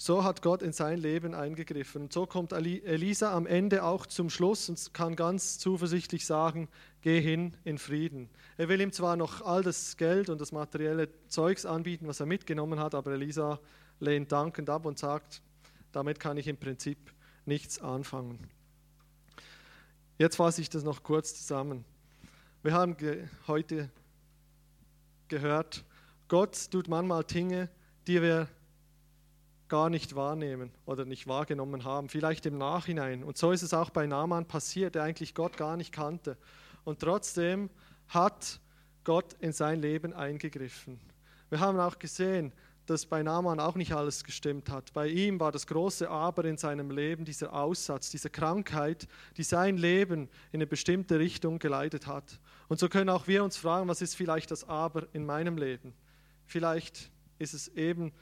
So hat Gott in sein Leben eingegriffen. Und so kommt Elisa am Ende auch zum Schluss und kann ganz zuversichtlich sagen, geh hin in Frieden. Er will ihm zwar noch all das Geld und das materielle Zeugs anbieten, was er mitgenommen hat, aber Elisa lehnt dankend ab und sagt, damit kann ich im Prinzip nichts anfangen. Jetzt fasse ich das noch kurz zusammen. Wir haben ge heute gehört, Gott tut manchmal Dinge, die wir gar nicht wahrnehmen oder nicht wahrgenommen haben, vielleicht im Nachhinein. Und so ist es auch bei Naaman passiert, der eigentlich Gott gar nicht kannte. Und trotzdem hat Gott in sein Leben eingegriffen. Wir haben auch gesehen, dass bei Naaman auch nicht alles gestimmt hat. Bei ihm war das große Aber in seinem Leben dieser Aussatz, diese Krankheit, die sein Leben in eine bestimmte Richtung geleitet hat. Und so können auch wir uns fragen, was ist vielleicht das Aber in meinem Leben? Vielleicht ist es eben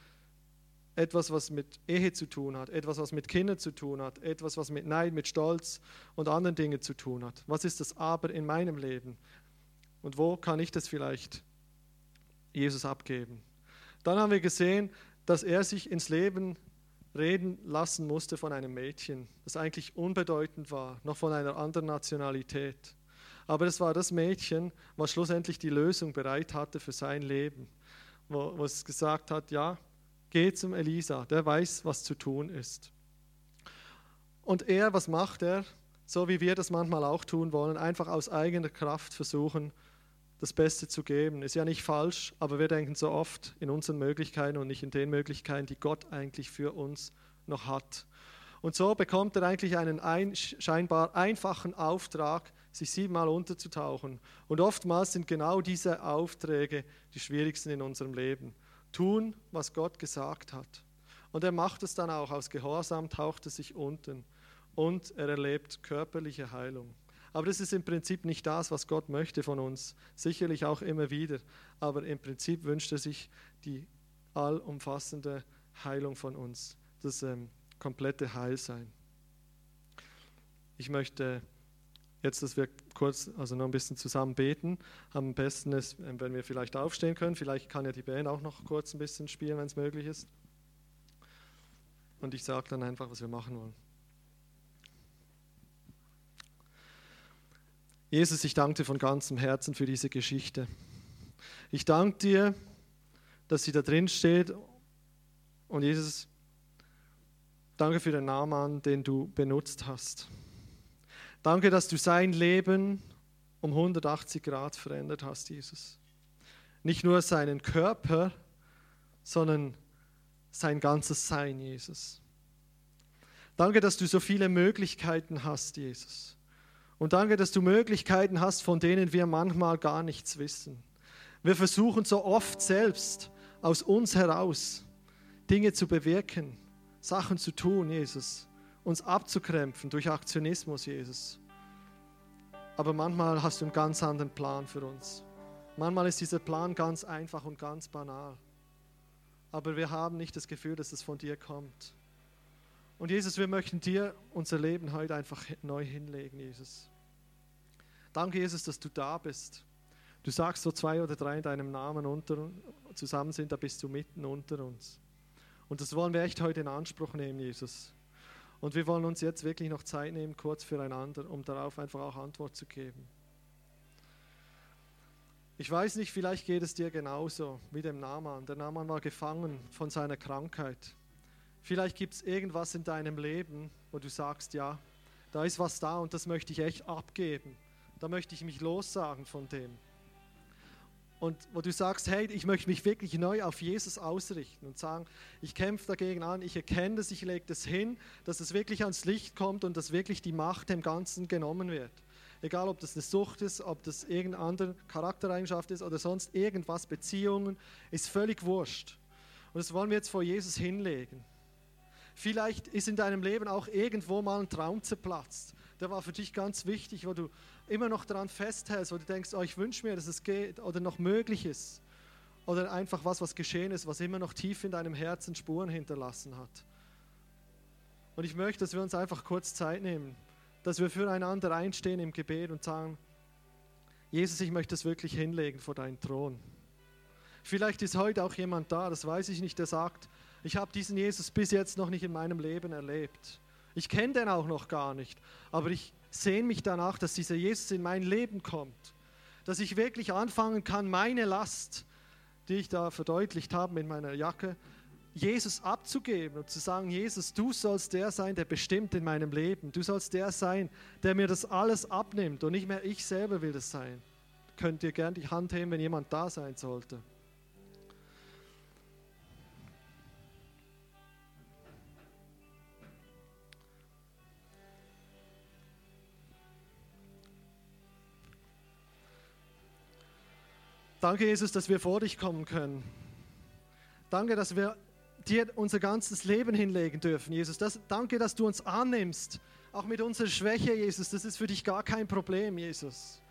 etwas, was mit Ehe zu tun hat, etwas, was mit Kindern zu tun hat, etwas, was mit Neid, mit Stolz und anderen Dingen zu tun hat. Was ist das Aber in meinem Leben? Und wo kann ich das vielleicht Jesus abgeben? Dann haben wir gesehen, dass er sich ins Leben reden lassen musste von einem Mädchen, das eigentlich unbedeutend war, noch von einer anderen Nationalität. Aber es war das Mädchen, was schlussendlich die Lösung bereit hatte für sein Leben, wo, wo es gesagt hat, ja, Geh zum Elisa, der weiß, was zu tun ist. Und er, was macht er? So wie wir das manchmal auch tun wollen, einfach aus eigener Kraft versuchen, das Beste zu geben. Ist ja nicht falsch, aber wir denken so oft in unseren Möglichkeiten und nicht in den Möglichkeiten, die Gott eigentlich für uns noch hat. Und so bekommt er eigentlich einen ein, scheinbar einfachen Auftrag, sich siebenmal unterzutauchen. Und oftmals sind genau diese Aufträge die schwierigsten in unserem Leben tun, was Gott gesagt hat. Und er macht es dann auch. Aus Gehorsam taucht er sich unten und er erlebt körperliche Heilung. Aber das ist im Prinzip nicht das, was Gott möchte von uns. Sicherlich auch immer wieder. Aber im Prinzip wünscht er sich die allumfassende Heilung von uns, das ähm, komplette Heilsein. Ich möchte Jetzt, dass wir kurz, also noch ein bisschen zusammen beten. Am besten ist, wenn wir vielleicht aufstehen können. Vielleicht kann ja die Band auch noch kurz ein bisschen spielen, wenn es möglich ist. Und ich sage dann einfach, was wir machen wollen. Jesus, ich danke dir von ganzem Herzen für diese Geschichte. Ich danke dir, dass sie da drin steht. Und Jesus, danke für den Namen, den du benutzt hast. Danke, dass du sein Leben um 180 Grad verändert hast, Jesus. Nicht nur seinen Körper, sondern sein ganzes Sein, Jesus. Danke, dass du so viele Möglichkeiten hast, Jesus. Und danke, dass du Möglichkeiten hast, von denen wir manchmal gar nichts wissen. Wir versuchen so oft selbst aus uns heraus Dinge zu bewirken, Sachen zu tun, Jesus uns abzukrämpfen durch Aktionismus, Jesus. Aber manchmal hast du einen ganz anderen Plan für uns. Manchmal ist dieser Plan ganz einfach und ganz banal. Aber wir haben nicht das Gefühl, dass es von dir kommt. Und Jesus, wir möchten dir unser Leben heute einfach neu hinlegen, Jesus. Danke, Jesus, dass du da bist. Du sagst, so zwei oder drei in deinem Namen unter, zusammen sind, da bist du mitten unter uns. Und das wollen wir echt heute in Anspruch nehmen, Jesus. Und wir wollen uns jetzt wirklich noch Zeit nehmen, kurz füreinander, um darauf einfach auch Antwort zu geben. Ich weiß nicht, vielleicht geht es dir genauso wie dem Naaman. Der Naaman war gefangen von seiner Krankheit. Vielleicht gibt es irgendwas in deinem Leben, wo du sagst, ja, da ist was da und das möchte ich echt abgeben. Da möchte ich mich lossagen von dem und wo du sagst, hey, ich möchte mich wirklich neu auf Jesus ausrichten und sagen, ich kämpfe dagegen an, ich erkenne das, ich lege das hin, dass es wirklich ans Licht kommt und dass wirklich die Macht dem Ganzen genommen wird. Egal, ob das eine Sucht ist, ob das irgendeine andere Charaktereigenschaft ist oder sonst irgendwas, Beziehungen, ist völlig wurscht. Und das wollen wir jetzt vor Jesus hinlegen. Vielleicht ist in deinem Leben auch irgendwo mal ein Traum zerplatzt. Der war für dich ganz wichtig, wo du immer noch daran festhältst, wo du denkst, oh, ich wünsche mir, dass es geht oder noch möglich ist. Oder einfach was, was geschehen ist, was immer noch tief in deinem Herzen Spuren hinterlassen hat. Und ich möchte, dass wir uns einfach kurz Zeit nehmen, dass wir füreinander einstehen im Gebet und sagen, Jesus, ich möchte es wirklich hinlegen vor deinen Thron. Vielleicht ist heute auch jemand da, das weiß ich nicht, der sagt, Ich habe diesen Jesus bis jetzt noch nicht in meinem Leben erlebt. Ich kenne den auch noch gar nicht, aber ich sehne mich danach, dass dieser Jesus in mein Leben kommt, dass ich wirklich anfangen kann, meine Last, die ich da verdeutlicht habe in meiner Jacke, Jesus abzugeben und zu sagen, Jesus, du sollst der sein, der bestimmt in meinem Leben. Du sollst der sein, der mir das alles abnimmt und nicht mehr ich selber will das sein. Könnt ihr gern die Hand heben, wenn jemand da sein sollte. Danke, Jesus, dass wir vor dich kommen können. Danke, dass wir dir unser ganzes Leben hinlegen dürfen, Jesus. Das, danke, dass du uns annimmst, auch mit unserer Schwäche, Jesus. Das ist für dich gar kein Problem, Jesus.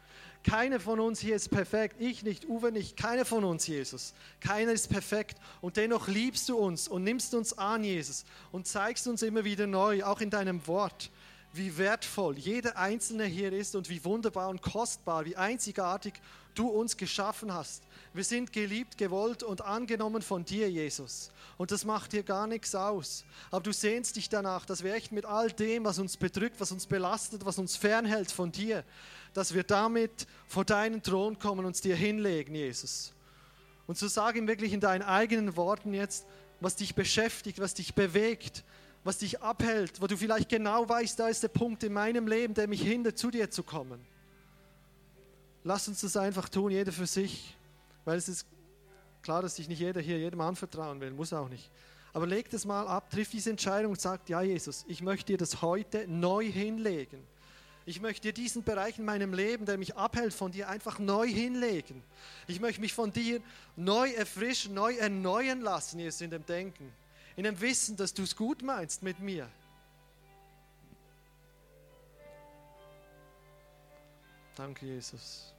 Keiner von uns hier ist perfekt. Ich nicht, Uwe nicht, keiner von uns, Jesus. Keiner ist perfekt. Und dennoch liebst du uns und nimmst uns an, Jesus. Und zeigst uns immer wieder neu, auch in deinem Wort, wie wertvoll jeder Einzelne hier ist und wie wunderbar und kostbar, wie einzigartig du uns geschaffen hast. Wir sind geliebt, gewollt und angenommen von dir, Jesus. Und das macht dir gar nichts aus. Aber du sehnst dich danach, dass wir echt mit all dem, was uns bedrückt, was uns belastet, was uns fernhält von dir, dass wir damit vor deinen Thron kommen und uns dir hinlegen, Jesus. Und so sag ihm wirklich in deinen eigenen Worten jetzt, was dich beschäftigt, was dich bewegt, was dich abhält, wo du vielleicht genau weißt, da ist der Punkt in meinem Leben, der mich hindert, zu dir zu kommen. Lass uns das einfach tun, jeder für sich, weil es ist klar, dass sich nicht jeder hier jedem anvertrauen will, muss auch nicht. Aber leg das mal ab, triff diese Entscheidung und sag, ja Jesus, ich möchte dir das heute neu hinlegen. Ich möchte dir diesen Bereich in meinem Leben, der mich abhält von dir, einfach neu hinlegen. Ich möchte mich von dir neu erfrischen, neu erneuern lassen, Jesus, in dem Denken, in dem Wissen, dass du es gut meinst mit mir. Danke, Jesus.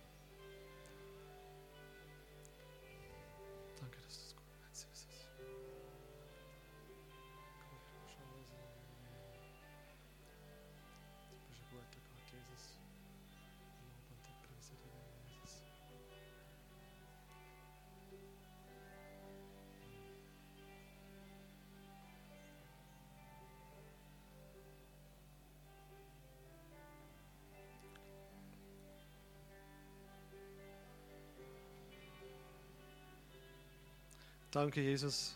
Danke, Jesus,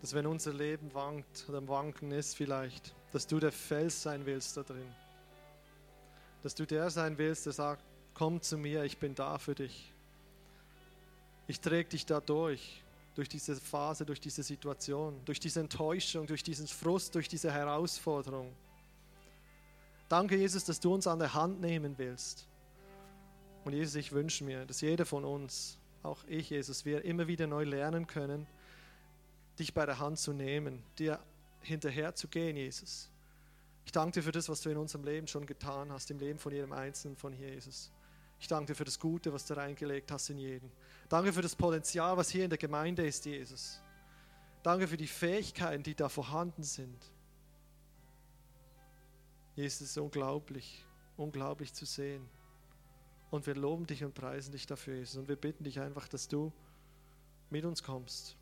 dass wenn unser Leben wankt oder am Wanken ist vielleicht, dass du der Fels sein willst da drin. Dass du der sein willst, der sagt, komm zu mir, ich bin da für dich. Ich träge dich da durch, durch diese Phase, durch diese Situation, durch diese Enttäuschung, durch diesen Frust, durch diese Herausforderung. Danke, Jesus, dass du uns an der Hand nehmen willst. Und Jesus, ich wünsche mir, dass jeder von uns auch ich, Jesus, wir immer wieder neu lernen können, dich bei der Hand zu nehmen, dir hinterher zu gehen, Jesus. Ich danke dir für das, was du in unserem Leben schon getan hast, im Leben von jedem Einzelnen von hier, Jesus. Ich danke dir für das Gute, was du reingelegt hast in jeden. Danke für das Potenzial, was hier in der Gemeinde ist, Jesus. Danke für die Fähigkeiten, die da vorhanden sind. Jesus, es ist unglaublich, unglaublich zu sehen. Und wir loben dich und preisen dich dafür, Jesus. Und wir bitten dich einfach, dass du mit uns kommst.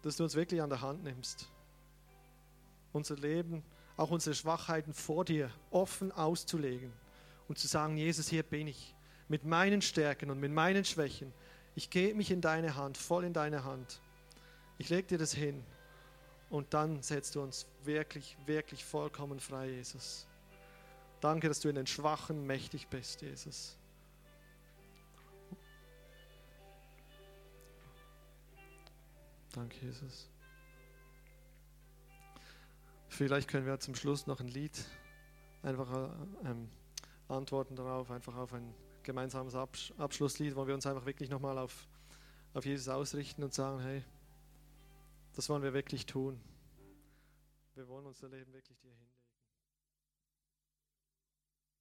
Dass du uns wirklich an der Hand nimmst. Unser Leben, auch unsere Schwachheiten vor dir offen auszulegen. Und zu sagen, Jesus, hier bin ich. Mit meinen Stärken und mit meinen Schwächen. Ich gebe mich in deine Hand, voll in deine Hand. Ich lege dir das hin. Und dann setzt du uns wirklich, wirklich vollkommen frei, Jesus. Danke, dass du in den Schwachen mächtig bist, Jesus. Danke, Jesus. Vielleicht können wir zum Schluss noch ein Lied einfach äh, ähm, antworten darauf, einfach auf ein gemeinsames Absch Abschlusslied, wo wir uns einfach wirklich nochmal auf, auf Jesus ausrichten und sagen, hey, das wollen wir wirklich tun. Wir wollen unser Leben wirklich dir hinlegen.